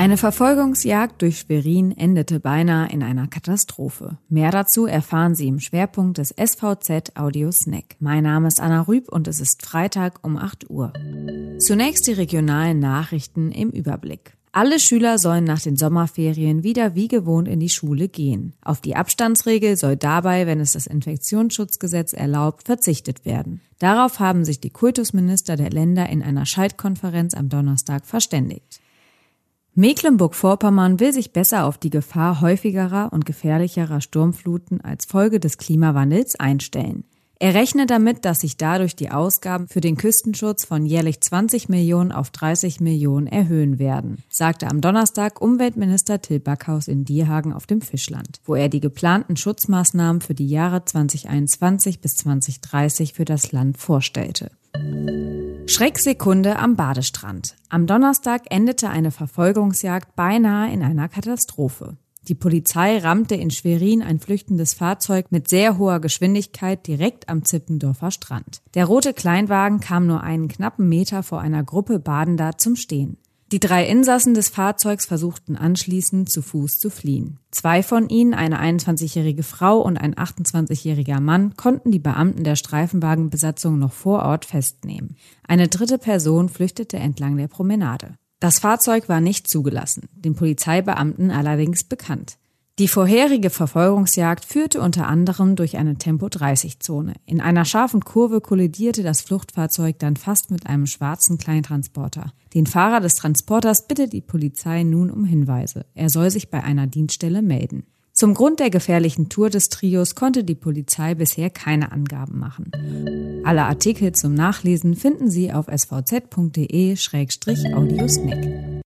Eine Verfolgungsjagd durch Schwerin endete beinahe in einer Katastrophe. Mehr dazu erfahren Sie im Schwerpunkt des SVZ Audio Snack. Mein Name ist Anna Rüb und es ist Freitag um 8 Uhr. Zunächst die regionalen Nachrichten im Überblick. Alle Schüler sollen nach den Sommerferien wieder wie gewohnt in die Schule gehen. Auf die Abstandsregel soll dabei, wenn es das Infektionsschutzgesetz erlaubt, verzichtet werden. Darauf haben sich die Kultusminister der Länder in einer Schaltkonferenz am Donnerstag verständigt. Mecklenburg-Vorpommern will sich besser auf die Gefahr häufigerer und gefährlicherer Sturmfluten als Folge des Klimawandels einstellen. Er rechnet damit, dass sich dadurch die Ausgaben für den Küstenschutz von jährlich 20 Millionen auf 30 Millionen erhöhen werden, sagte am Donnerstag Umweltminister Till Backhaus in Dierhagen auf dem Fischland, wo er die geplanten Schutzmaßnahmen für die Jahre 2021 bis 2030 für das Land vorstellte. Schrecksekunde am Badestrand. Am Donnerstag endete eine Verfolgungsjagd beinahe in einer Katastrophe. Die Polizei rammte in Schwerin ein flüchtendes Fahrzeug mit sehr hoher Geschwindigkeit direkt am Zippendorfer Strand. Der rote Kleinwagen kam nur einen knappen Meter vor einer Gruppe Badender zum Stehen. Die drei Insassen des Fahrzeugs versuchten anschließend zu Fuß zu fliehen. Zwei von ihnen, eine 21-jährige Frau und ein 28-jähriger Mann, konnten die Beamten der Streifenwagenbesatzung noch vor Ort festnehmen. Eine dritte Person flüchtete entlang der Promenade. Das Fahrzeug war nicht zugelassen, den Polizeibeamten allerdings bekannt. Die vorherige Verfolgungsjagd führte unter anderem durch eine Tempo-30-Zone. In einer scharfen Kurve kollidierte das Fluchtfahrzeug dann fast mit einem schwarzen Kleintransporter. Den Fahrer des Transporters bittet die Polizei nun um Hinweise. Er soll sich bei einer Dienststelle melden. Zum Grund der gefährlichen Tour des Trios konnte die Polizei bisher keine Angaben machen. Alle Artikel zum Nachlesen finden Sie auf svz.de-audiosnack.